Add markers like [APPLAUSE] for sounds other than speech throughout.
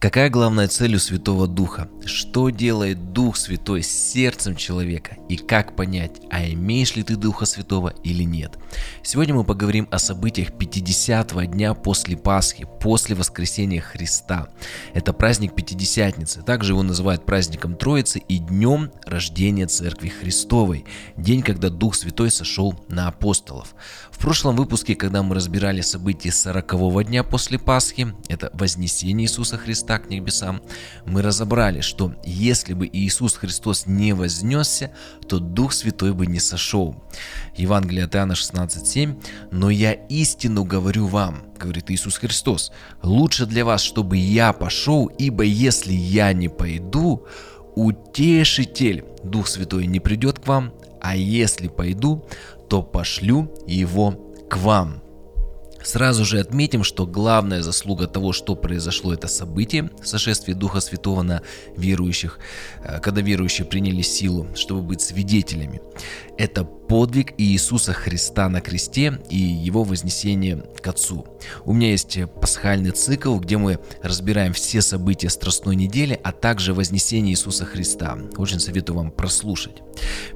Какая главная цель у Святого Духа? Что делает Дух Святой с сердцем человека? И как понять, а имеешь ли ты Духа Святого или нет? Сегодня мы поговорим о событиях 50-го дня после Пасхи, после воскресения Христа. Это праздник Пятидесятницы. Также его называют праздником Троицы и днем рождения Церкви Христовой. День, когда Дух Святой сошел на апостолов. В прошлом выпуске, когда мы разбирали события 40-го дня после Пасхи, это Вознесение Иисуса Христа, к небесам, мы разобрали, что если бы Иисус Христос не вознесся, то Дух Святой бы не сошел. Евангелие от Иоанна 16.7 «Но я истину говорю вам, говорит Иисус Христос, лучше для вас, чтобы я пошел, ибо если я не пойду, утешитель, Дух Святой не придет к вам, а если пойду, то пошлю его к вам. Сразу же отметим, что главная заслуга того, что произошло это событие, сошествие Духа Святого на верующих, э, когда верующие приняли силу, чтобы быть свидетелями. Это подвиг Иисуса Христа на кресте и его вознесение к Отцу. У меня есть пасхальный цикл, где мы разбираем все события Страстной недели, а также вознесение Иисуса Христа. Очень советую вам прослушать.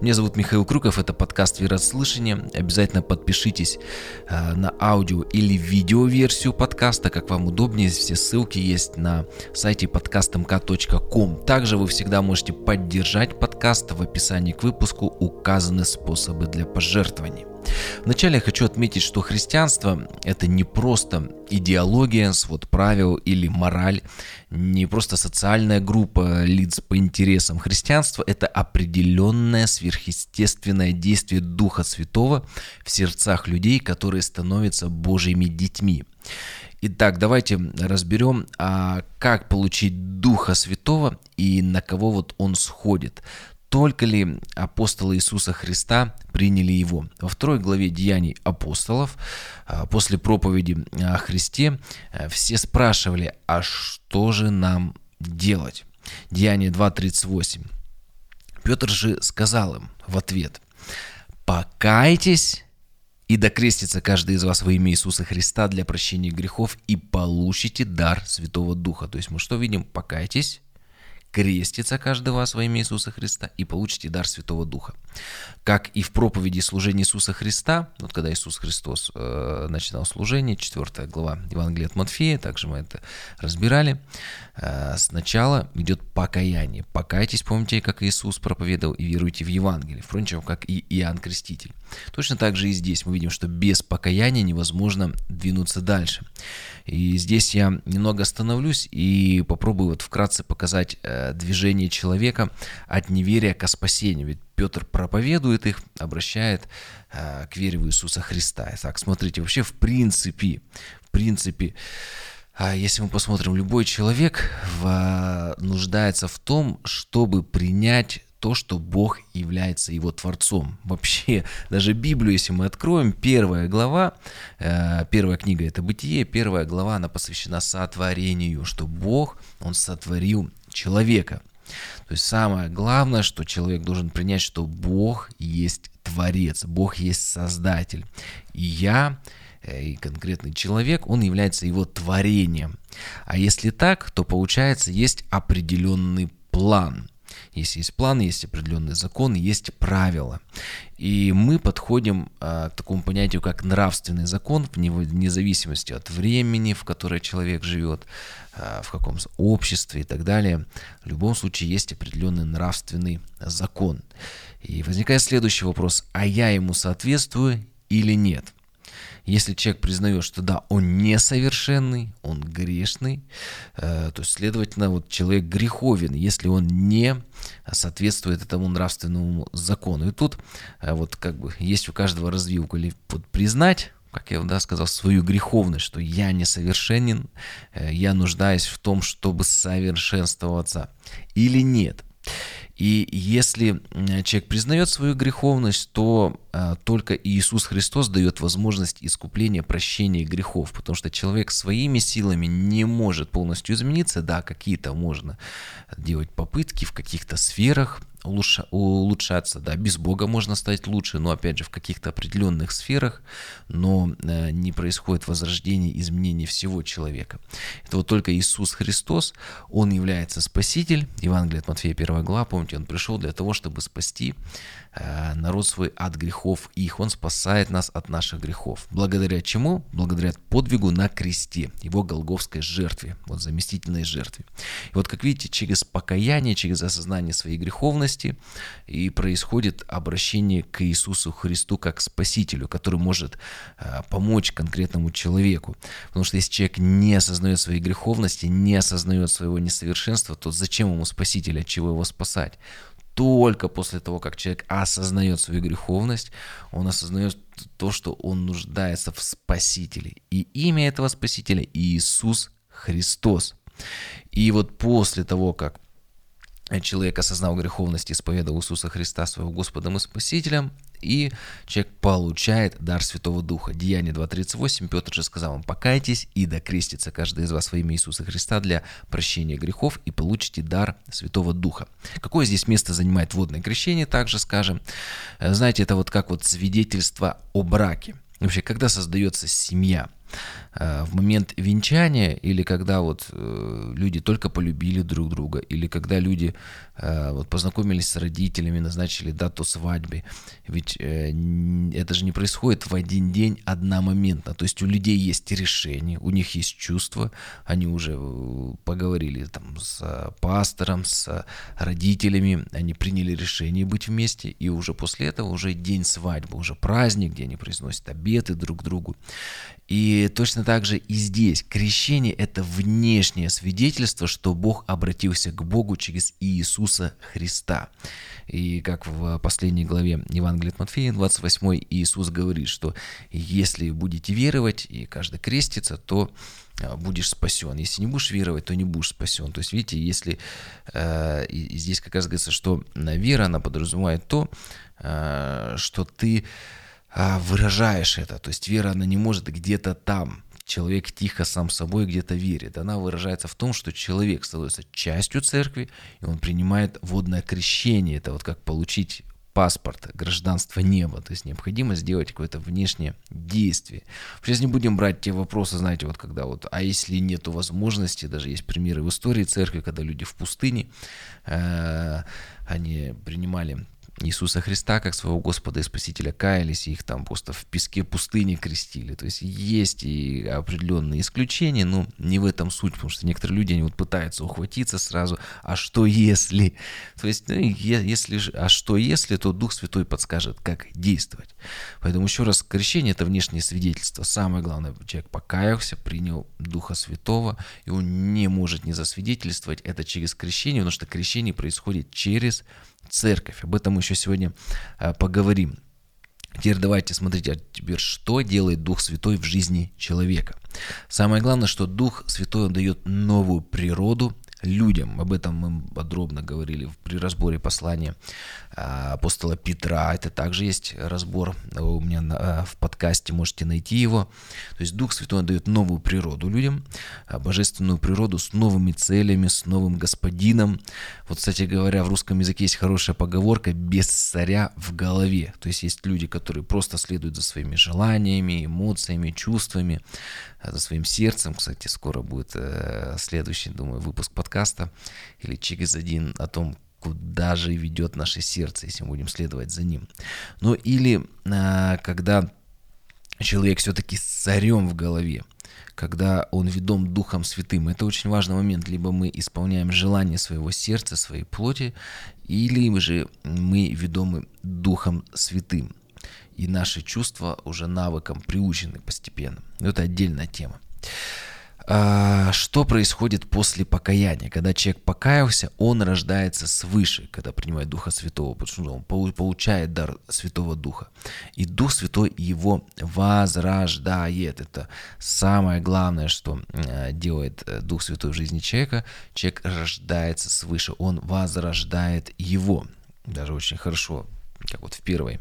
Меня зовут Михаил Круков, это подкаст «Верослышание». Обязательно подпишитесь э, на аудио или видеоверсию подкаста, как вам удобнее. Все ссылки есть на сайте podcastmk.com. Также вы всегда можете поддержать подкаст. В описании к выпуску указаны способы для пожертвований. Вначале я хочу отметить, что христианство – это не просто идеология, свод правил или мораль, не просто социальная группа лиц по интересам. Христианство – это определенное сверхъестественное действие Духа Святого в сердцах людей, которые становятся Божьими детьми. Итак, давайте разберем, а как получить Духа Святого и на кого вот он сходит только ли апостолы Иисуса Христа приняли его. Во второй главе Деяний апостолов, а, после проповеди о Христе, а, все спрашивали, а что же нам делать? Деяние 2.38. Петр же сказал им в ответ, «Покайтесь и докрестится каждый из вас во имя Иисуса Христа для прощения грехов и получите дар Святого Духа». То есть мы что видим? Покайтесь, крестится каждый вас во имя Иисуса Христа и получите дар Святого Духа. Как и в проповеди служения Иисуса Христа, вот когда Иисус Христос э, начинал служение, 4 глава Евангелия от Матфея, также мы это разбирали, э, сначала идет покаяние. Покайтесь, помните, как Иисус проповедовал, и веруйте в Евангелие, впрочем, как и Иоанн Креститель. Точно так же и здесь мы видим, что без покаяния невозможно двинуться дальше. И здесь я немного остановлюсь и попробую вот вкратце показать э, движение человека от неверия к спасению. Ведь Петр проповедует их, обращает э, к вере в Иисуса Христа. Итак, смотрите, вообще в принципе, в принципе, а если мы посмотрим, любой человек в, нуждается в том, чтобы принять то, что Бог является его Творцом. Вообще, даже Библию, если мы откроем, первая глава, э, первая книга это Бытие, первая глава, она посвящена сотворению, что Бог, Он сотворил человека. То есть самое главное, что человек должен принять, что Бог есть Творец, Бог есть Создатель. И я, э, и конкретный человек, он является его творением. А если так, то получается есть определенный план – если есть план, есть определенный закон, есть правила. И мы подходим а, к такому понятию, как нравственный закон, вне зависимости от времени, в которое человек живет, а, в каком обществе и так далее. В любом случае есть определенный нравственный закон. И возникает следующий вопрос, а я ему соответствую или нет? Если человек признает, что да, он несовершенный, он грешный, э, то, следовательно, вот человек греховен, если он не соответствует этому нравственному закону. И тут э, вот как бы есть у каждого развилка или вот признать, как я да, сказал, свою греховность, что я несовершенен, э, я нуждаюсь в том, чтобы совершенствоваться, или нет. И если человек признает свою греховность, то а, только Иисус Христос дает возможность искупления, прощения грехов, потому что человек своими силами не может полностью измениться. Да, какие-то можно делать попытки в каких-то сферах, улучшаться. Да, без Бога можно стать лучше, но опять же в каких-то определенных сферах, но э, не происходит возрождение, изменение всего человека. Это вот только Иисус Христос, Он является Спаситель. Евангелие от Матфея 1 глава, помните, Он пришел для того, чтобы спасти народ свой от грехов их. Он спасает нас от наших грехов. Благодаря чему? Благодаря подвигу на кресте, его голговской жертве, вот заместительной жертве. И вот как видите, через покаяние, через осознание своей греховности и происходит обращение к Иисусу Христу как Спасителю, который может э, помочь конкретному человеку. Потому что если человек не осознает своей греховности, не осознает своего несовершенства, то зачем ему Спаситель, от чего его спасать? Только после того, как человек осознает свою греховность, он осознает то, что он нуждается в Спасителе. И имя этого Спасителя Иисус Христос. И вот после того, как человек осознал греховность и исповедовал Иисуса Христа своего Господом и Спасителем, и человек получает дар Святого Духа. Деяние 2.38, Петр же сказал вам, покайтесь и докрестится каждый из вас во имя Иисуса Христа для прощения грехов и получите дар Святого Духа. Какое здесь место занимает водное крещение, также скажем. Э, знаете, это вот как вот свидетельство о браке. Вообще, когда создается семья – в момент венчания или когда вот э, люди только полюбили друг друга, или когда люди э, вот познакомились с родителями, назначили дату свадьбы. Ведь это же не происходит в один день одномоментно. То есть у людей есть решение, у них есть чувства, они уже поговорили там с пастором, с родителями, они приняли решение быть вместе, и уже после этого уже день свадьбы, уже праздник, где они произносят обеты друг другу. И точно так же и здесь. Крещение – это внешнее свидетельство, что Бог обратился к Богу через Иисуса Христа. И как в последней главе Евангелия от Матфея, 28 Иисус говорит, что если будете веровать, и каждый крестится, то а, будешь спасен. Если не будешь веровать, то не будешь спасен. То есть, видите, если э, здесь как раз говорится, что вера, она подразумевает то, э, что ты а, выражаешь это. То есть вера, она не может где-то там. Человек тихо сам собой где-то верит. Она выражается в том, что человек становится частью церкви, и он принимает водное крещение. Это вот как получить паспорт, гражданство неба. То есть необходимо сделать какое-то внешнее действие. Сейчас не будем брать те вопросы, знаете, вот когда вот, а если нету возможности, даже есть примеры в истории церкви, когда люди в пустыне, э, они принимали Иисуса Христа как своего Господа и Спасителя каялись, и их там просто в песке пустыни крестили. То есть есть и определенные исключения, но не в этом суть, потому что некоторые люди, они вот пытаются ухватиться сразу, а что если? То есть, ну, если, а что если, то Дух Святой подскажет, как действовать. Поэтому еще раз, крещение – это внешнее свидетельство. Самое главное, человек покаялся, принял Духа Святого, и он не может не засвидетельствовать это через крещение, потому что крещение происходит через церковь. Об этом мы еще сегодня а, поговорим. Теперь давайте смотрите, а теперь что делает Дух Святой в жизни человека. Самое главное, что Дух Святой он дает новую природу людям. Об этом мы подробно говорили при разборе послания а, апостола Петра. Это также есть разбор у меня а, в подкасте, можете найти его. То есть Дух Святой дает новую природу людям, а, божественную природу с новыми целями, с новым господином. Вот, кстати говоря, в русском языке есть хорошая поговорка «без царя в голове». То есть есть люди, которые просто следуют за своими желаниями, эмоциями, чувствами, за своим сердцем. Кстати, скоро будет э, следующий, думаю, выпуск подкаста или через один о том, куда же ведет наше сердце, если мы будем следовать за ним. Ну или э, когда человек все-таки с царем в голове, когда он ведом Духом Святым. Это очень важный момент. Либо мы исполняем желание своего сердца, своей плоти, или же мы ведомы Духом Святым и наши чувства уже навыкам приучены постепенно. Это отдельная тема. А, что происходит после покаяния? Когда человек покаялся, он рождается свыше, когда принимает Духа Святого, потому что он получает дар Святого Духа. И Дух Святой его возрождает. Это самое главное, что а, делает э, Дух Святой в жизни человека. Человек рождается свыше, он возрождает его. Даже очень хорошо как вот в первой,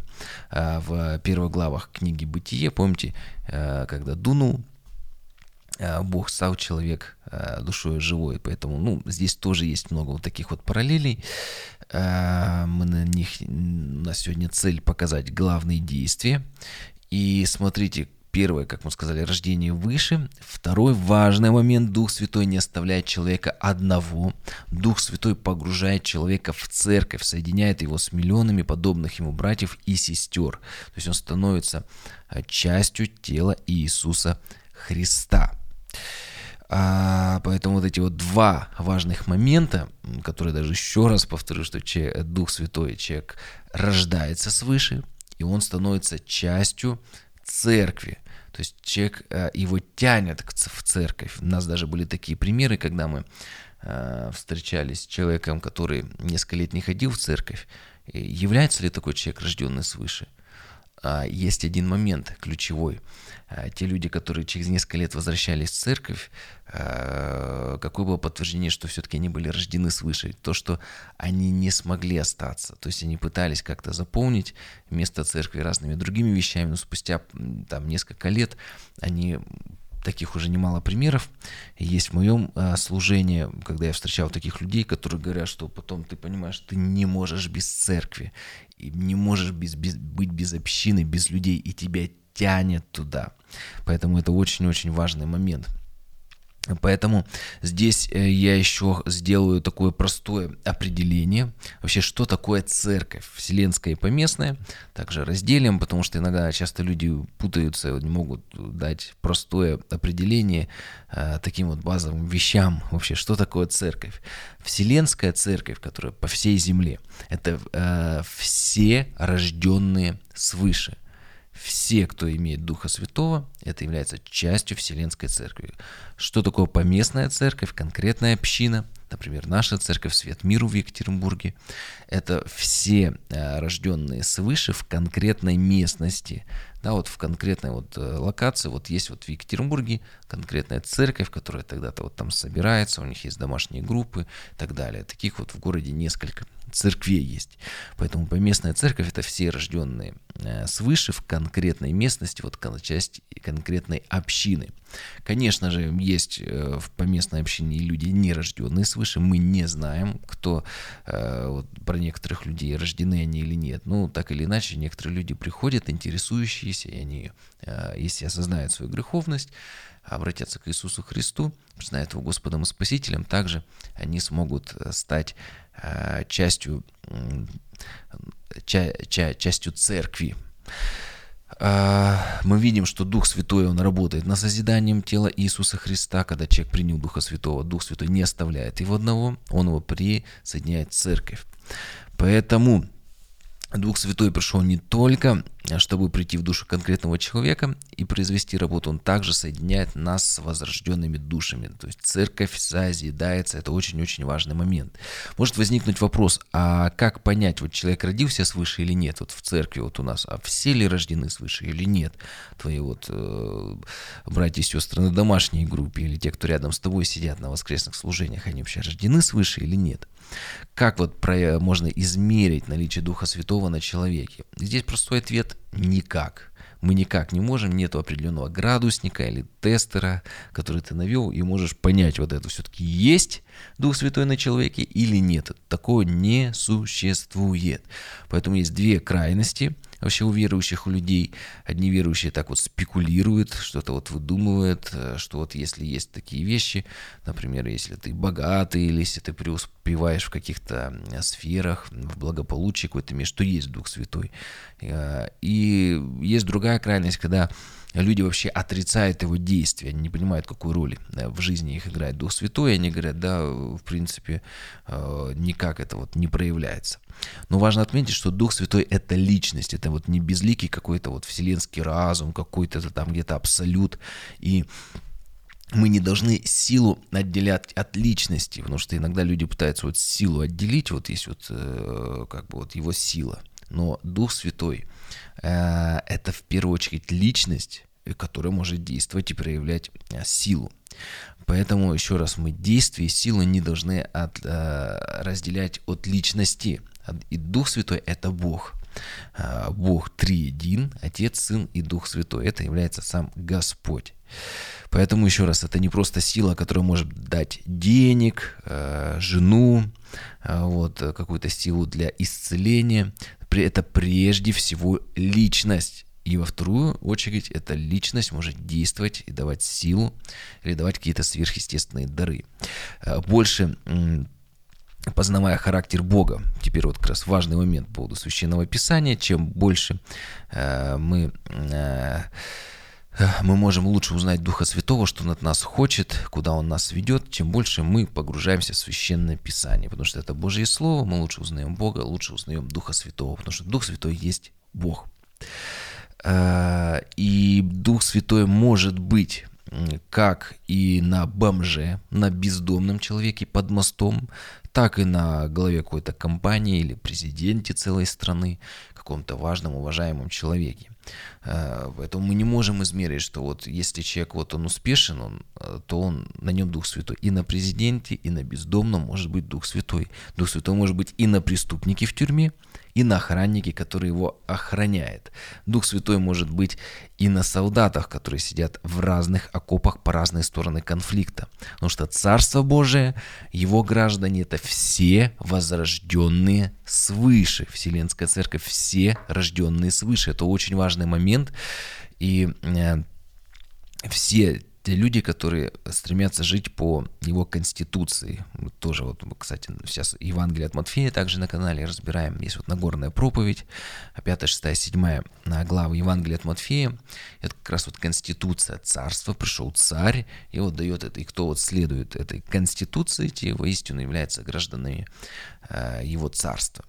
а, в первых главах книги «Бытие», помните, когда дунул э, Бог стал человек э, душой живой, поэтому, ну, здесь тоже есть много вот таких вот параллелей. Э, мы на них, у нас сегодня цель показать главные действия. И смотрите, Первое, как мы сказали, рождение выше. Второй важный момент, Дух Святой не оставляет человека одного. Дух Святой погружает человека в церковь, соединяет его с миллионами подобных ему братьев и сестер. То есть он становится частью тела Иисуса Христа. А, поэтому вот эти вот два важных момента, которые даже еще раз повторю, что человек, Дух Святой, человек рождается свыше, и он становится частью церкви. То есть человек э, его тянет в церковь. У нас даже были такие примеры, когда мы э, встречались с человеком, который несколько лет не ходил в церковь. Является ли такой человек рожденный свыше? А, есть один момент ключевой. А, те люди, которые через несколько лет возвращались в церковь, а, какое было подтверждение, что все-таки они были рождены свыше? То, что они не смогли остаться. То есть они пытались как-то заполнить место церкви разными другими вещами, но спустя там несколько лет они таких уже немало примеров есть в моем э, служении, когда я встречал таких людей, которые говорят, что потом ты понимаешь, ты не можешь без церкви, и не можешь без, без, быть без общины, без людей, и тебя тянет туда. Поэтому это очень-очень важный момент – Поэтому здесь э, я еще сделаю такое простое определение. Вообще, что такое церковь? Вселенская и поместная. Также разделим, потому что иногда часто люди путаются, не могут дать простое определение э, таким вот базовым вещам. Вообще, что такое церковь? Вселенская церковь, которая по всей земле, это э, все рожденные свыше все, кто имеет Духа Святого, это является частью Вселенской Церкви. Что такое поместная церковь, конкретная община, например, наша церковь Свет Миру в Екатеринбурге, это все э, рожденные свыше в конкретной местности, да, вот в конкретной вот э, локации, вот есть вот в Екатеринбурге конкретная церковь, которая тогда-то вот там собирается, у них есть домашние группы и так далее. Таких вот в городе несколько церквей есть. Поэтому поместная церковь это все рожденные э, свыше в конкретной местности, вот часть конкретной общины. Конечно же, есть э, в поместной общине люди не рожденные свыше, мы не знаем, кто э, вот, про некоторых людей рождены они или нет. Ну, так или иначе, некоторые люди приходят, интересующиеся, и они, если осознают свою греховность, обратятся к Иисусу Христу, признают его Господом и Спасителем, также они смогут стать частью, ча, ча, частью церкви. Э, мы видим, что Дух Святой, Он работает над созиданием тела Иисуса Христа. Когда человек принял Духа Святого, Дух Святой не оставляет его одного, Он его присоединяет в церковь. Поэтому Дух Святой пришел не только, чтобы прийти в душу конкретного человека и произвести работу, он также соединяет нас с возрожденными душами. То есть церковь созидается, это очень-очень важный момент. Может возникнуть вопрос, а как понять, вот человек родился свыше или нет, вот в церкви вот у нас, а все ли рождены свыше или нет? Твои вот э, братья и сестры на домашней группе или те, кто рядом с тобой сидят на воскресных служениях, они вообще рождены свыше или нет? Как вот про, можно измерить наличие Духа Святого на человеке? Здесь простой ответ – никак. Мы никак не можем, нету определенного градусника или тестера, который ты навел, и можешь понять вот это все-таки есть Дух Святой на человеке или нет. Такого не существует. Поэтому есть две крайности – вообще у верующих, у людей. Одни верующие так вот спекулируют, что-то вот выдумывают, э, что вот если есть такие вещи, например, если ты богатый или если ты преуспеваешь в каких-то сферах, в благополучии какой-то имеешь, есть Дух Святой. Э, и есть другая крайность, когда люди вообще отрицают его действия, они не понимают, какую роль в жизни их играет Дух Святой, они говорят, да, в принципе, э, никак это вот не проявляется. Но важно отметить, что Дух Святой — это личность, это вот не безликий какой-то вот вселенский разум, какой-то там где-то абсолют, и мы не должны силу отделять от личности, потому что иногда люди пытаются вот силу отделить, вот есть вот э, как бы вот его сила. Но Дух Святой э, это в первую очередь личность, которая может действовать и проявлять э, силу. Поэтому, еще раз, мы действия и силу не должны от, разделять от личности. И Дух Святой – это Бог – Бог триедин, Отец, Сын и Дух Святой. Это является сам Господь. Поэтому еще раз, это не просто сила, которая может дать денег, жену, вот, какую-то силу для исцеления. Это прежде всего личность. И во вторую очередь эта личность может действовать и давать силу или давать какие-то сверхъестественные дары. Э, больше познавая характер Бога, теперь вот как раз важный момент по поводу Священного Писания, чем больше э, мы, э, мы можем лучше узнать Духа Святого, что Он от нас хочет, куда Он нас ведет, чем больше мы погружаемся в Священное Писание, потому что это Божье Слово, мы лучше узнаем Бога, лучше узнаем Духа Святого, потому что Дух Святой есть Бог. Э, и Дух Святой может быть как и на бомже, на бездомном человеке под мостом, так и на главе какой-то компании или президенте целой страны, каком-то важном, уважаемом человеке. Э, поэтому мы не можем измерить, что вот если человек вот он успешен, он, э, то он на нем Дух Святой. И на президенте, и на бездомном может быть Дух Святой. Дух Святой может быть и на преступнике в тюрьме, и на охраннике, который его охраняет. Дух Святой может быть и на солдатах, которые сидят в разных окопах по разные стороны конфликта. Потому что Царство Божие, его граждане, это все возрожденные свыше. Вселенская Церковь, все рожденные свыше. Это очень важный момент. И э, все те люди, которые стремятся жить по его конституции. Мы тоже вот, кстати, сейчас Евангелие от Матфея также на канале разбираем. Есть вот Нагорная проповедь, 5, 6, 7 глава Евангелия от Матфея. Это как раз вот конституция царства, пришел царь, и вот дает это, и кто вот следует этой конституции, те воистину являются гражданами э, его царства.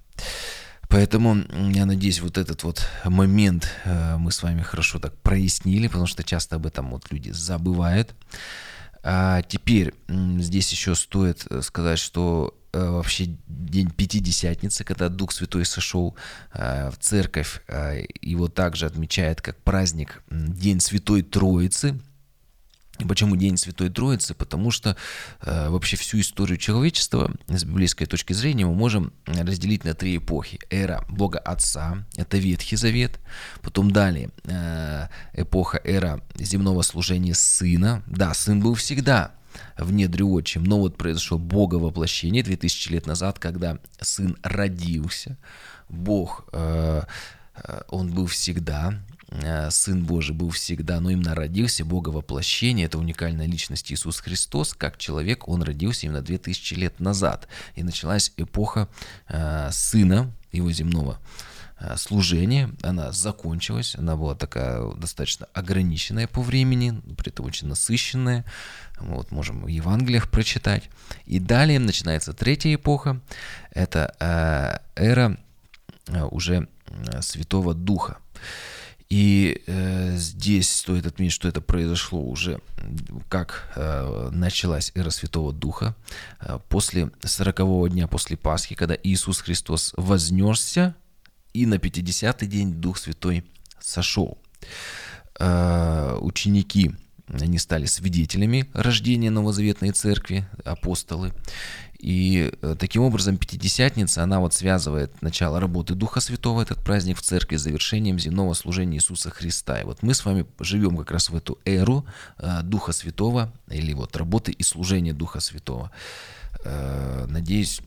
Поэтому я надеюсь, вот этот вот момент э, мы с вами хорошо так прояснили, потому что часто об этом вот люди забывают. А теперь здесь еще стоит э, сказать, что э, вообще день Пятидесятницы, когда Дух Святой сошел в церковь, его также отмечает как праздник День Святой Троицы – Почему День Святой Троицы? Потому что э, вообще всю историю человечества с библейской точки зрения мы можем разделить на три эпохи. Эра Бога Отца, это Ветхий Завет. Потом далее э, эпоха, эра земного служения Сына. Да, Сын был всегда в недре отчим, но вот произошло Бога воплощение 2000 лет назад, когда Сын родился. Бог, э, э Он был всегда, Сын Божий был всегда, но именно родился, Бога воплощение, это уникальная личность Иисус Христос, как человек, Он родился именно 2000 лет назад. И началась эпоха э, Сына, Его земного э, служения, она закончилась, она была такая достаточно ограниченная по времени, при этом очень насыщенная, вот можем в Евангелиях прочитать. И далее начинается третья эпоха, это эра уже Святого Духа. И э, здесь стоит отметить, что это произошло уже, как э, началась эра Святого Духа, э, после 40 дня после Пасхи, когда Иисус Христос вознесся, и на 50-й день Дух Святой сошел. Э, ученики они стали свидетелями рождения новозаветной церкви, апостолы. И э, таким образом Пятидесятница, она вот связывает начало работы Духа Святого, этот праздник в церкви, с завершением земного служения Иисуса Христа. И вот мы с вами живем как раз в эту эру э, Духа Святого, или вот работы и служения Духа Святого. Э, надеюсь,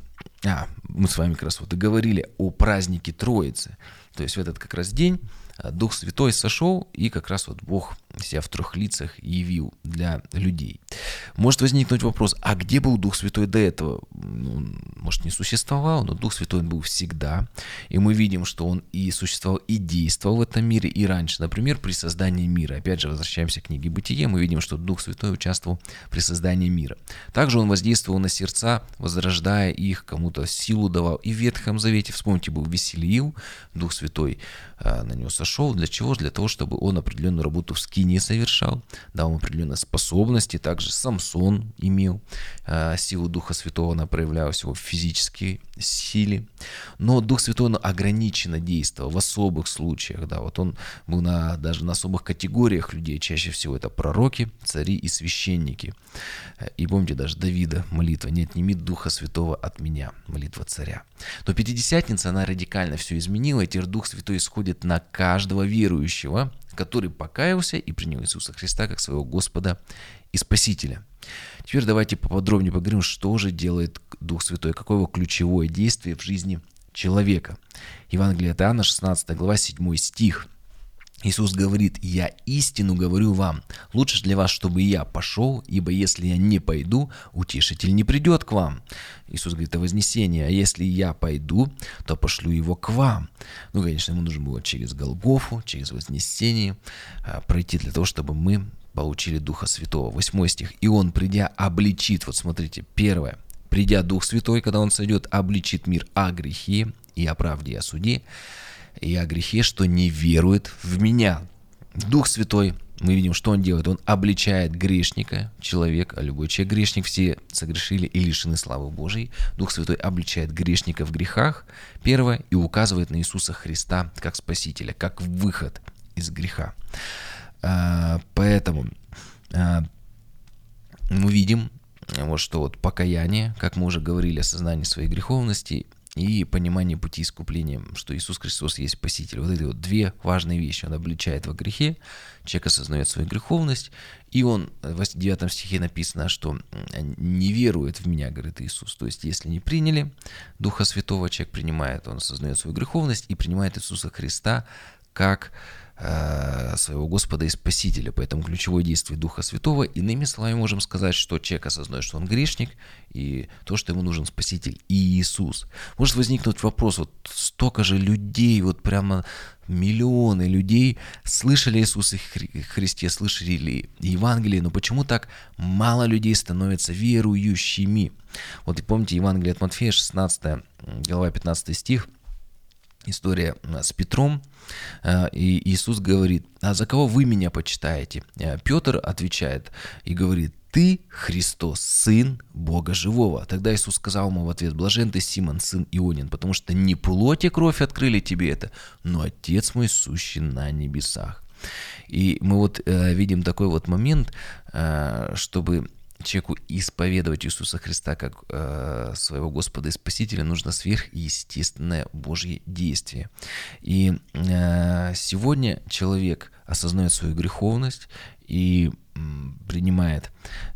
а, мы с вами как раз вот и говорили о празднике Троицы. То есть в этот как раз день Дух Святой сошел, и как раз вот Бог себя в трех лицах явил для людей. Может возникнуть вопрос, а где был Дух Святой до этого? Ну, может, не существовал, но Дух Святой был всегда. И мы видим, что Он и существовал, и действовал в этом мире, и раньше. Например, при создании мира. Опять же, возвращаемся к книге Бытие, мы видим, что Дух Святой участвовал при создании мира. Также Он воздействовал на сердца, возрождая их, кому-то силу давал. И в Ветхом Завете, вспомните, был Веселиил, Дух Святой э, на него сошел. Для чего? Для того, чтобы он определенную работу в скине совершал, дал ему определенные способности. Также Самсон имел э, силу Духа Святого, она проявлялась его в физической силе. Но Дух Святой он ограниченно действовал в особых случаях. Да, вот он был на, даже на особых категориях людей. Чаще всего это пророки, цари и священники. И помните даже Давида молитва «Не отними Духа Святого от меня», молитва царя. Но Пятидесятница, она радикально все изменила, и теперь Дух Святой исходит на каждого верующего, который покаялся и принял Иисуса Христа как своего Господа и Спасителя. Теперь давайте поподробнее поговорим, что же делает Дух Святой, какое его ключевое действие в жизни человека. Евангелие от Иоанна, 16 глава, 7 стих – Иисус говорит, «Я истину говорю вам, лучше для вас, чтобы я пошел, ибо если я не пойду, утешитель не придет к вам». Иисус говорит о вознесении, «А если я пойду, то пошлю его к вам». Ну, конечно, ему нужно было через Голгофу, через вознесение а, пройти для того, чтобы мы получили Духа Святого. Восьмой стих. «И Он, придя, обличит». Вот смотрите, первое. «Придя Дух Святой, когда Он сойдет, обличит мир о грехе и о правде и о суде, и о грехе, что не верует в меня. Дух Святой, мы видим, что он делает. Он обличает грешника, человек, а любой человек грешник, все согрешили и лишены славы Божией. Дух Святой обличает грешника в грехах, первое, и указывает на Иисуса Христа как Спасителя, как выход из греха. А, поэтому а, мы видим, вот что вот покаяние, как мы уже говорили, осознание своей греховности и понимание пути искупления, что Иисус Христос есть Спаситель. Вот эти вот две важные вещи. Он обличает во грехе, человек осознает свою греховность, и он, в 9 стихе написано, что не верует в меня, говорит Иисус. То есть, если не приняли Духа Святого, человек принимает, он осознает свою греховность и принимает Иисуса Христа как своего Господа и Спасителя. Поэтому ключевое действие Духа Святого. Иными словами, можем сказать, что человек осознает, что он грешник, и то, что ему нужен Спаситель и Иисус. Может возникнуть вопрос, вот столько же людей, вот прямо миллионы людей слышали Иисуса Христе, слышали Евангелие, но почему так мало людей становятся верующими? Вот и помните Евангелие от Матфея, 16 глава, 15 стих, история с Петром, э, и Иисус говорит, а за кого вы меня почитаете? Э, Петр отвечает и говорит, ты Христос, Сын Бога Живого. Тогда Иисус сказал ему в ответ, блажен ты, Симон, сын Ионин, потому что не плоть и кровь открыли тебе это, но Отец мой сущий на небесах. И мы вот э, видим такой вот момент, э, чтобы человеку исповедовать Иисуса Христа как э, своего Господа и Спасителя, нужно сверхъестественное Божье действие. И э, сегодня человек осознает свою греховность и принимает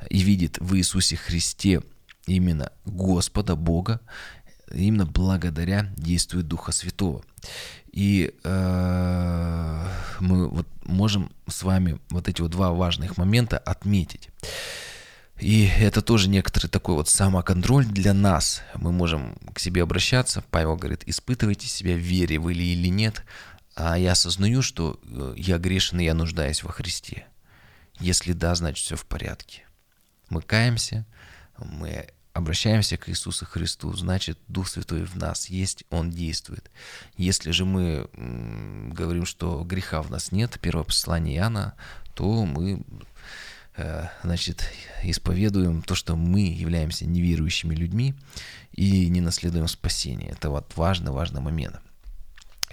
и видит в Иисусе Христе именно Господа, Бога, именно благодаря действию Духа Святого. И э, мы вот можем с вами вот эти вот два важных момента отметить. И это тоже некоторый такой вот самоконтроль для нас. Мы можем к себе обращаться. Павел говорит, испытывайте себя вере, вы ли или нет. А я осознаю, что э, я грешен и я нуждаюсь во Христе. Если да, значит все в порядке. Мы каемся, мы обращаемся к Иисусу Христу, значит Дух Святой в нас есть, Он действует. Если же мы говорим, что греха в нас нет, первое послание Иоанна, то мы значит, исповедуем то, что мы являемся неверующими людьми и не наследуем спасение. Это вот важный, важный момент.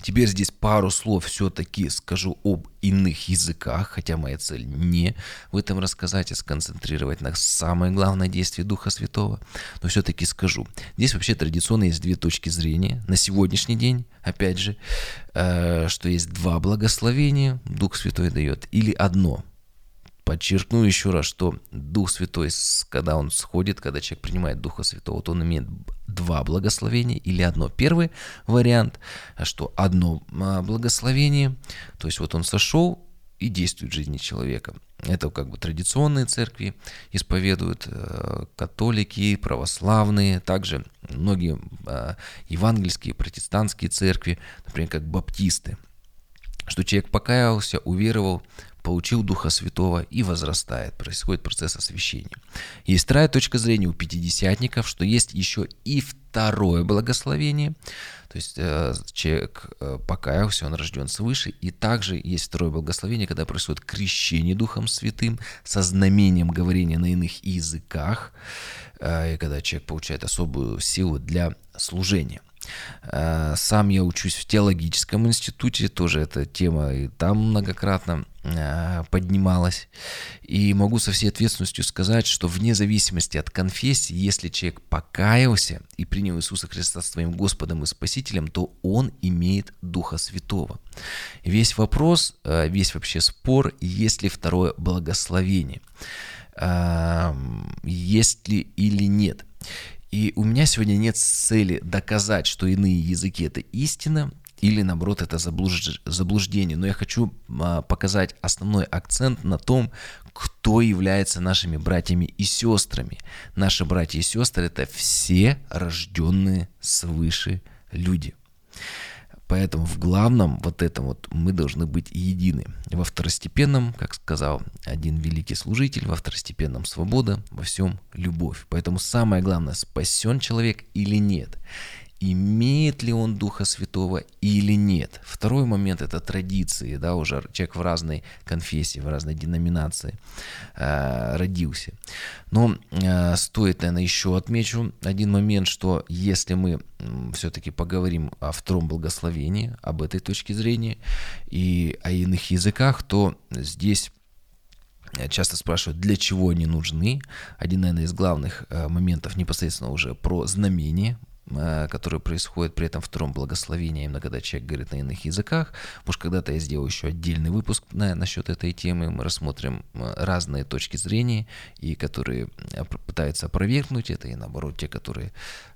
Теперь здесь пару слов все-таки скажу об иных языках, хотя моя цель не в этом рассказать, а сконцентрировать на самое главное действие Духа Святого. Но все-таки скажу. Здесь вообще традиционно есть две точки зрения. На сегодняшний день, опять же, э, что есть два благословения Дух Святой дает, или одно – Подчеркну еще раз, что Дух Святой, когда он сходит, когда человек принимает Духа Святого, то он имеет два благословения или одно. Первый вариант, что одно а, благословение, то есть вот он сошел и действует в жизни человека. Это как бы традиционные церкви исповедуют, э, католики, православные, также многие а, евангельские, протестантские церкви, например, как баптисты, что человек покаялся, уверовал, получил Духа Святого и возрастает, происходит процесс освящения. Есть вторая точка зрения у пятидесятников, что есть еще и второе благословение, то есть э, человек э, покаялся, он рожден свыше, и также есть второе благословение, когда происходит крещение Духом Святым со знамением говорения на иных языках, э, и когда человек получает особую силу для служения. Э, сам я учусь в теологическом институте, тоже эта тема и там многократно э, поднималась. И могу со всей ответственностью сказать, что вне зависимости от конфессии, если человек покаялся и принял Иисуса Христа своим Господом и Спасителем, то он имеет Духа Святого. Весь вопрос, э, весь вообще спор, есть ли второе благословение, есть ли или нет. И у меня сегодня нет цели доказать, что иные языки это истина, или наоборот это заблуждение. Но я хочу а, показать основной акцент на том, кто является нашими братьями и сестрами. Наши братья и сестры это все рожденные свыше люди. Поэтому в главном вот этом вот мы должны быть едины. Во второстепенном, как сказал один великий служитель, во второстепенном свобода, во всем любовь. Поэтому самое главное, спасен человек или нет имеет ли он Духа Святого или нет. Второй момент это традиции, да, уже человек в разной конфессии, в разной деноминации э, родился. Но э, стоит, наверное, еще отмечу один момент, что если мы э, все-таки поговорим о втором благословении, об этой точке зрения и о иных языках, то здесь часто спрашивают, для чего они нужны. Один, наверное, из главных э, моментов непосредственно уже про знамение, Э, которое происходит при этом втором благословении, именно когда человек говорит на иных языках. Может, когда-то я сделаю еще отдельный выпуск на, насчет этой темы. Мы рассмотрим э, разные точки зрения, и которые э, пытаются опровергнуть это, и наоборот, те, которые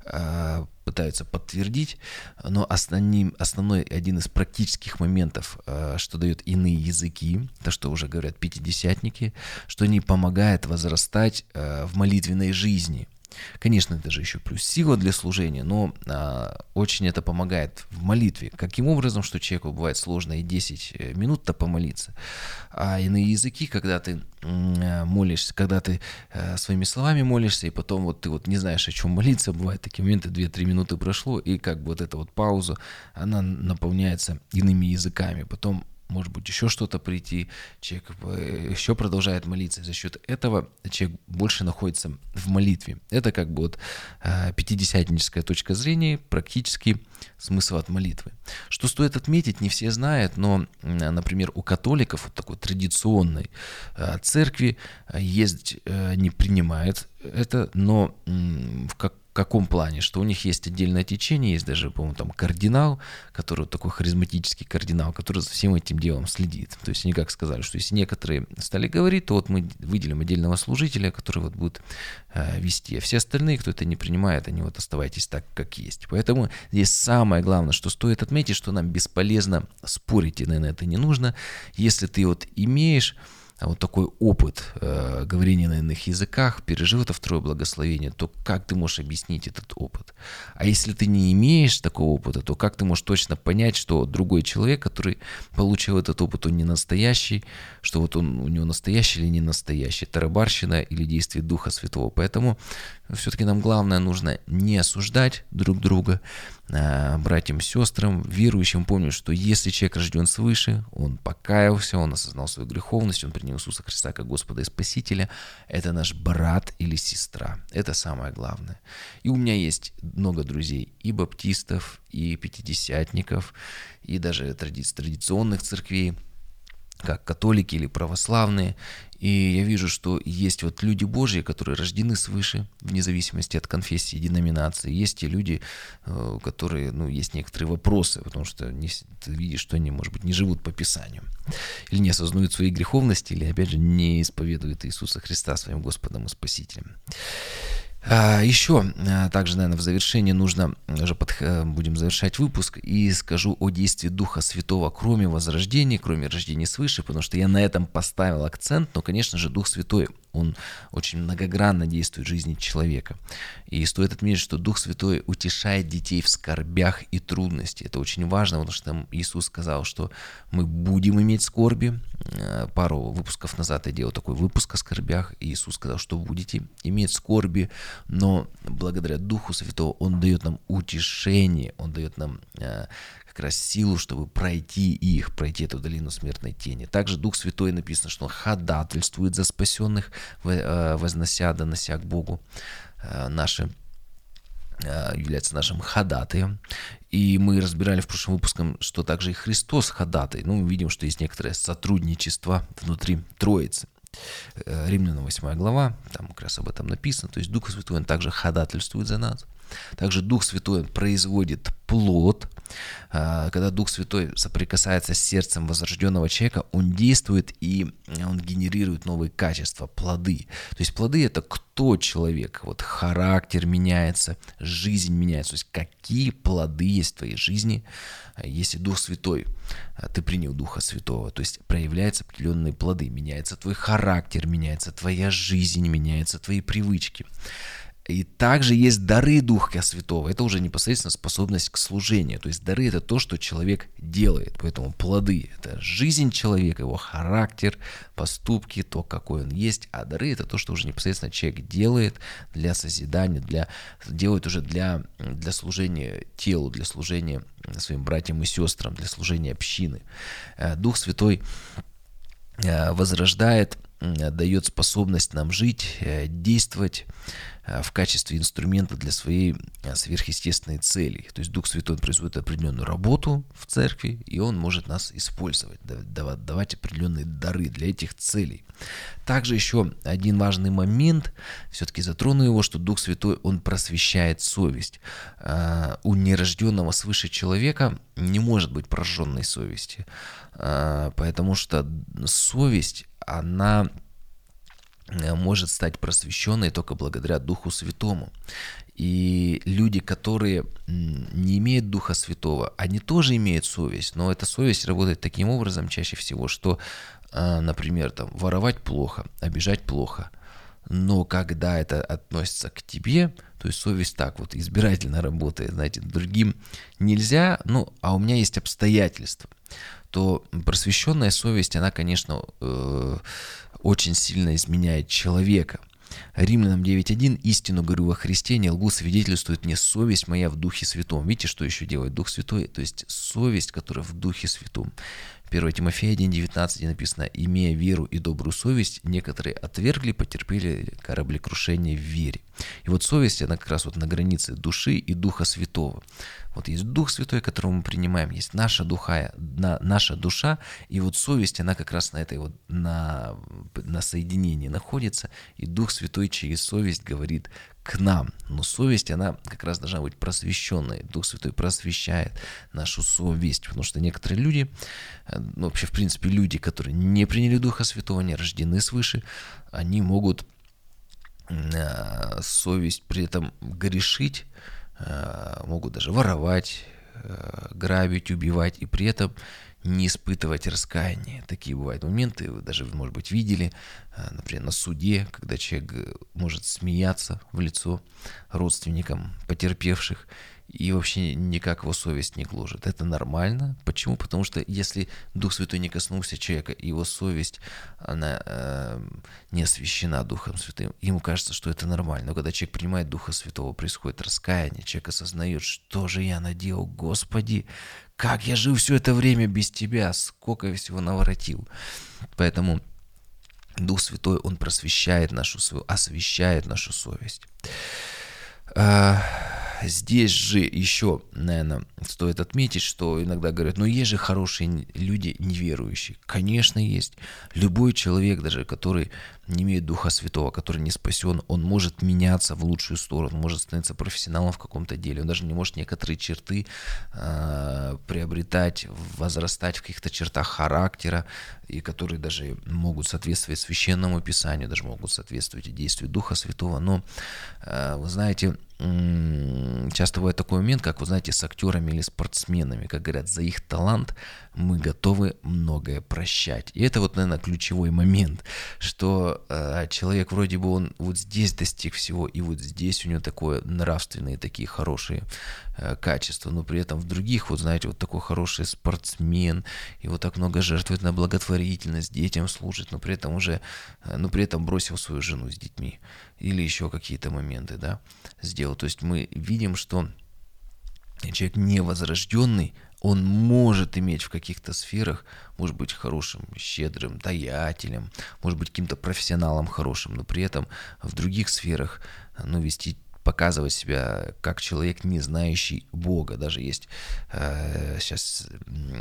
э, пытаются подтвердить. Но основным, основной один из практических моментов, э, что дают иные языки, то, что уже говорят пятидесятники, что они помогают возрастать э, в молитвенной жизни – Конечно, это же еще плюс сила для служения, но а, очень это помогает в молитве. Каким образом, что человеку бывает сложно и 10 э, минут-то помолиться, а иные языки, когда ты э, молишься, когда ты а, своими словами молишься, и потом вот ты вот не знаешь, о чем молиться, бывают такие моменты, 2-3 минуты прошло, и как бы вот эта вот пауза, она наполняется иными языками. Потом может быть, еще что-то прийти, человек э, еще продолжает молиться, за счет этого человек больше находится в молитве. Это как бы вот э, пятидесятническая точка зрения, практически смысл от молитвы. Что стоит отметить, не все знают, но, например, у католиков, вот такой традиционной э, церкви, есть, не принимает это, но в как в каком плане? Что у них есть отдельное течение, есть даже, по-моему, там кардинал, который вот такой харизматический кардинал, который за всем этим делом следит. То есть они как сказали, что если некоторые стали говорить, то вот мы выделим отдельного служителя, который вот будет э, вести. А все остальные, кто это не принимает, они вот оставайтесь так, как есть. Поэтому здесь самое главное, что стоит отметить, что нам бесполезно спорить, и, наверное, это не нужно. Если ты вот имеешь вот такой опыт э, говорения на иных языках, пережил это второе благословение, то как ты можешь объяснить этот опыт? А если ты не имеешь такого опыта, то как ты можешь точно понять, что другой человек, который получил этот опыт, он не настоящий, что вот он у него настоящий или не настоящий, тарабарщина или действие Духа Святого. Поэтому все-таки нам главное нужно не осуждать друг друга, а, братьям, сестрам, верующим, помню, что если человек рожден свыше, он покаялся, он осознал свою греховность, он принял Иисуса Христа как Господа и Спасителя, это наш брат или сестра. Это самое главное. И у меня есть много друзей и баптистов, и пятидесятников, и даже тради традиционных церквей, как католики или православные. И я вижу, что есть вот люди Божьи, которые рождены свыше, вне зависимости от конфессии, деноминации. Есть те люди, э, которые, ну, есть некоторые вопросы, потому что не, ты видишь, что они, может быть, не живут по Писанию. Или не осознают своей греховности, или, опять же, не исповедуют Иисуса Христа своим Господом и Спасителем. А, Еще а, также, наверное, в завершении нужно, уже под, э, будем завершать выпуск, и скажу о действии Духа Святого, кроме возрождения, кроме рождения свыше, потому что я на этом поставил акцент, но, конечно же, Дух Святой он очень многогранно действует в жизни человека. И стоит отметить, что Дух Святой утешает детей в скорбях и трудности. Это очень важно, потому что Иисус сказал, что мы будем иметь скорби. Э, пару выпусков назад я делал такой выпуск о скорбях, и Иисус сказал, что будете иметь скорби, но благодаря Духу Святого Он дает нам утешение, Он дает нам э, как раз силу, чтобы пройти их, пройти эту долину смертной тени. Также Дух Святой написано, что Он ходатайствует за спасенных, э, вознося, донося к Богу э, наши э, является нашим ходатаем. И мы разбирали в прошлом выпуске, что также и Христос ходатай. Ну, мы видим, что есть некоторое сотрудничество внутри Троицы. Римлянам 8 глава, там как раз об этом написано. То есть Дух Святой, Он также ходатайствует за нас. Также Дух Святой производит плод. А, когда Дух Святой соприкасается с сердцем возрожденного человека, он действует и он генерирует новые качества, плоды. То есть плоды это кто человек, вот характер меняется, жизнь меняется. То есть какие плоды есть в твоей жизни, а, если Дух Святой, ты принял Духа Святого, то есть проявляются определенные плоды, меняется твой характер, меняется твоя жизнь, меняются твои привычки. И также есть дары Духа Святого. Это уже непосредственно способность к служению. То есть дары это то, что человек делает. Поэтому плоды это жизнь человека, его характер, поступки, то, какой он есть. А дары это то, что уже непосредственно человек делает для созидания, для, делает уже для, для служения телу, для служения своим братьям и сестрам, для служения общины. Э, Дух Святой э, возрождает, дает способность нам жить, э, действовать, в качестве инструмента для своей э, сверхъестественной цели. То есть Дух Святой производит определенную работу в церкви, и Он может нас использовать, давать определенные дары для этих целей. Также еще один важный момент, все-таки затрону его, что Дух Святой, Он просвещает совесть. Э, у нерожденного свыше человека не может быть прожженной совести, потому что совесть, она Э, может стать просвещенной только благодаря Духу Святому. И люди, которые не имеют Духа Святого, они тоже имеют совесть, но эта совесть работает таким образом чаще всего, что, э, например, там, воровать плохо, обижать плохо, но когда это относится к тебе, то есть совесть так вот избирательно [LAUGHS] работает, знаете, другим нельзя, ну, а у меня есть обстоятельства, то просвещенная совесть, она, конечно, э, очень сильно изменяет человека. Римлянам 9.1 «Истину говорю во Христе, не лгу, свидетельствует мне совесть моя в Духе Святом». Видите, что еще делает Дух Святой? То есть совесть, которая в Духе Святом. 1 Тимофея 1.19 написано «Имея веру и добрую совесть, некоторые отвергли, потерпели кораблекрушение в вере». И вот совесть, она как раз вот на границе души и Духа Святого. Вот есть Дух Святой, которого мы принимаем, есть наша духа, на, наша душа, и вот совесть, она как раз на этой вот, на, на соединении находится, и Дух Святой через совесть говорит к нам. Но совесть, она как раз должна быть просвещенной. Дух Святой просвещает нашу совесть, потому что некоторые люди, э, ну, вообще, в принципе, люди, которые не приняли Духа Святого, не рождены свыше, они могут э, совесть при этом грешить, э, могут даже воровать, грабить, убивать, и при этом не испытывать раскаяния. Такие бывают моменты, вы даже, может быть, видели, а, например, на суде, когда человек э, может смеяться в лицо родственникам потерпевших, и вообще никак его совесть не гложет. Это нормально. Почему? Потому что если Дух Святой не коснулся человека, его совесть, она э, не освящена Духом Святым, ему кажется, что это нормально. Но когда человек принимает Духа Святого, происходит раскаяние, человек осознает, что же я наделал, Господи, как я жил все это время без Тебя, сколько я всего наворотил. Поэтому Дух Святой, Он просвещает нашу, освещает нашу совесть. Здесь же еще, наверное, стоит отметить, что иногда говорят, ну есть же хорошие люди неверующие. Конечно, есть. Любой человек, даже который не имеет Духа Святого, который не спасен, он может меняться в лучшую сторону, может становиться профессионалом в каком-то деле, он даже не может некоторые черты э, приобретать, возрастать в каких-то чертах характера, и которые даже могут соответствовать священному писанию, даже могут соответствовать действию Духа Святого. Но, э, вы знаете, Часто бывает такой момент, как, вы знаете, с актерами или спортсменами, как говорят, за их талант мы готовы многое прощать. И это вот, наверное, ключевой момент, что э, человек вроде бы он вот здесь достиг всего, и вот здесь у него такое нравственные такие хорошие качества, но при этом в других, вот знаете, вот такой хороший спортсмен, и вот так много жертвует на благотворительность, детям служит, но при этом уже, э, но при этом бросил свою жену с детьми или еще какие-то моменты, да, сделал. То есть мы видим, что человек невозрожденный, он может иметь в каких-то сферах, может быть хорошим, щедрым, даятелем, может быть каким-то профессионалом хорошим, но при этом в других сферах ну, вести показывать себя как человек, не знающий Бога. Даже есть, э, сейчас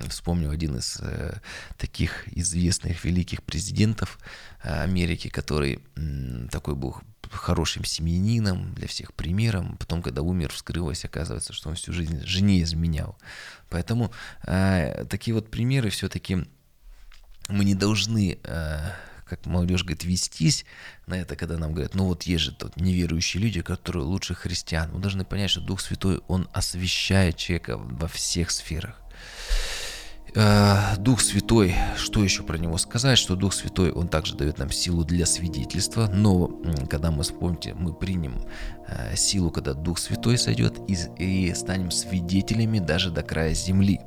вспомню один из э, таких известных великих президентов э, Америки, который э, такой был хорошим семьянином, для всех примером. Потом, когда умер, вскрылось, оказывается, что он всю жизнь жене изменял. Поэтому э, такие вот примеры все-таки мы не должны, э, как молодежь говорит, вестись на это, когда нам говорят, ну вот есть же тут неверующие люди, которые лучше христиан. Мы должны понять, что Дух Святой, Он освещает человека во всех сферах. Э, Дух Святой, что еще про него сказать, что Дух Святой, он также дает нам силу для свидетельства, но когда мы, вспомните, мы примем э, силу, когда Дух Святой сойдет и, и станем свидетелями даже до края земли.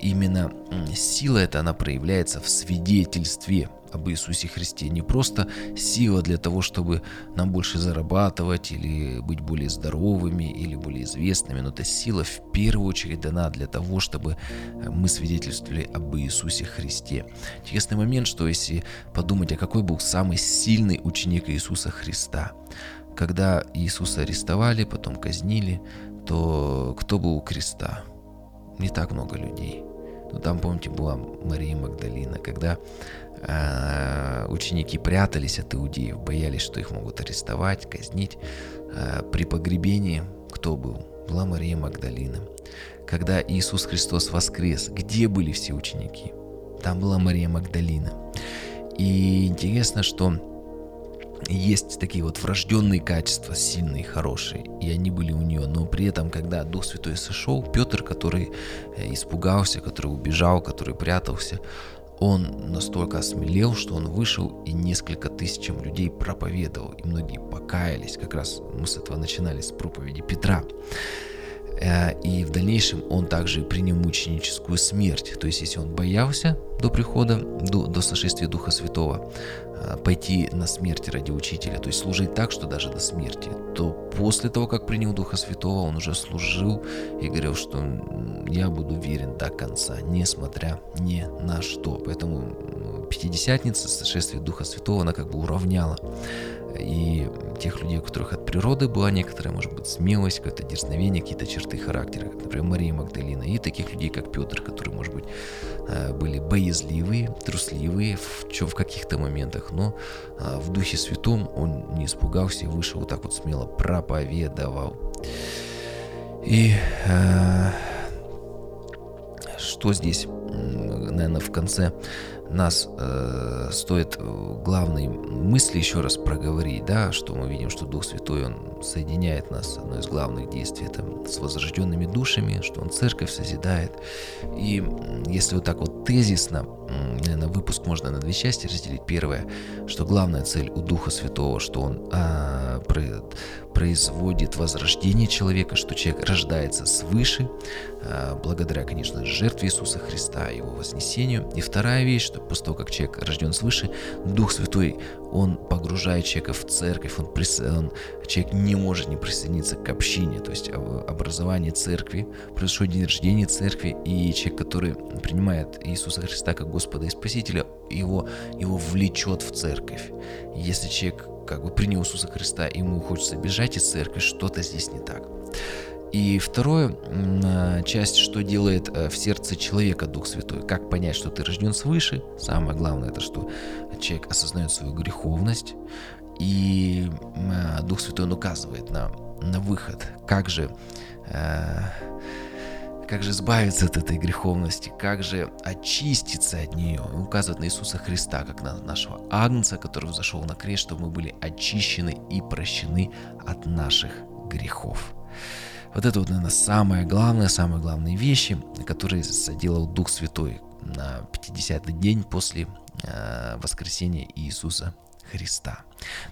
Именно сила эта, она проявляется в свидетельстве об Иисусе Христе. Не просто сила для того, чтобы нам больше зарабатывать или быть более здоровыми или более известными, но эта сила в первую очередь дана для того, чтобы э, мы свидетельствовали об Иисусе Христе. Интересный момент, что если подумать, а какой был самый сильный ученик Иисуса Христа. Когда Иисуса арестовали, потом казнили, то кто был у креста? Не так много людей. Но там, помните, была Мария Магдалина, когда ученики прятались от иудеев, боялись, что их могут арестовать, казнить. Э, при погребении кто был? Была Мария Магдалина. Когда Иисус Христос воскрес, где были все ученики? Там была Мария Магдалина. И интересно, что есть такие вот врожденные качества, сильные, хорошие, и они были у нее. Но при этом, когда Дух Святой сошел, Петр, который э, испугался, который убежал, который прятался, он настолько осмелел, что он вышел и несколько тысячам людей проповедовал, и многие покаялись. Как раз мы с этого начинали, с проповеди Петра. Э, и в дальнейшем он также принял мученическую смерть. То есть, если он боялся до прихода, до, до сошествия Духа Святого, пойти на смерть ради учителя, то есть служить так, что даже до смерти, то после того, как принял Духа Святого, он уже служил и говорил, что я буду верен до конца, несмотря ни на что. Поэтому Пятидесятница, сошествие Духа Святого, она как бы уравняла и тех людей, у которых от природы была некоторая, может быть, смелость, какое-то дерзновение, какие-то черты характера, как, например, Мария Магдалина, и таких людей, как Петр, которые, может быть, э, были боязливые, трусливые в, в каких-то моментах, но э, в Духе Святом он не испугался и вышел вот так вот смело проповедовал. И э, что здесь, наверное, в конце нас э, стоит э, главной мысли еще раз проговорить, да, что мы видим, что Дух Святой, Он соединяет нас, одно из главных действий, это с возрожденными душами, что Он церковь созидает. И если вот так вот тезисно, наверное, выпуск можно на две части разделить. Первое, что главная цель у Духа Святого, что Он а, про, производит возрождение человека, что человек рождается свыше, а, благодаря, конечно, жертве Иисуса Христа, Его вознесению. И вторая вещь, что после того, как человек рожден свыше, Дух Святой, Он погружает человека в церковь, он, он, человек не может не присоединиться к общине, то есть образование церкви, происходит день рождения церкви, и человек, который принимает Иисуса Христа как Господа и Спасителя, его, его влечет в церковь. Если человек как бы принял Иисуса Христа, ему хочется бежать из церкви, что-то здесь не так. И второе, а, часть, что делает э, в сердце человека Дух Святой. Как понять, что ты рожден свыше? Самое главное, это что человек осознает свою греховность, и а, Дух Святой он указывает на, на выход. Как же э, как же избавиться от этой греховности, как же очиститься от нее. Он указывает на Иисуса Христа, как на нашего Агнца, который взошел на крест, чтобы мы были очищены и прощены от наших грехов. Вот это вот, наверное, самое главное, самые главные вещи, которые соделал Дух Святой на 50-й день после э, воскресения Иисуса Христа.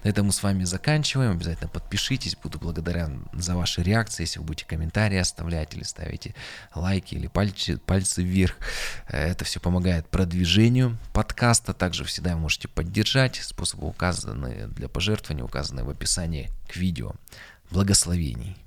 На этом мы с вами заканчиваем. Обязательно подпишитесь. Буду благодарен за ваши реакции. Если вы будете комментарии оставлять или ставите лайки или пальцы, пальцы вверх. Это все помогает продвижению подкаста. Также всегда можете поддержать. Способы указаны для пожертвования, указаны в описании к видео. Благословений.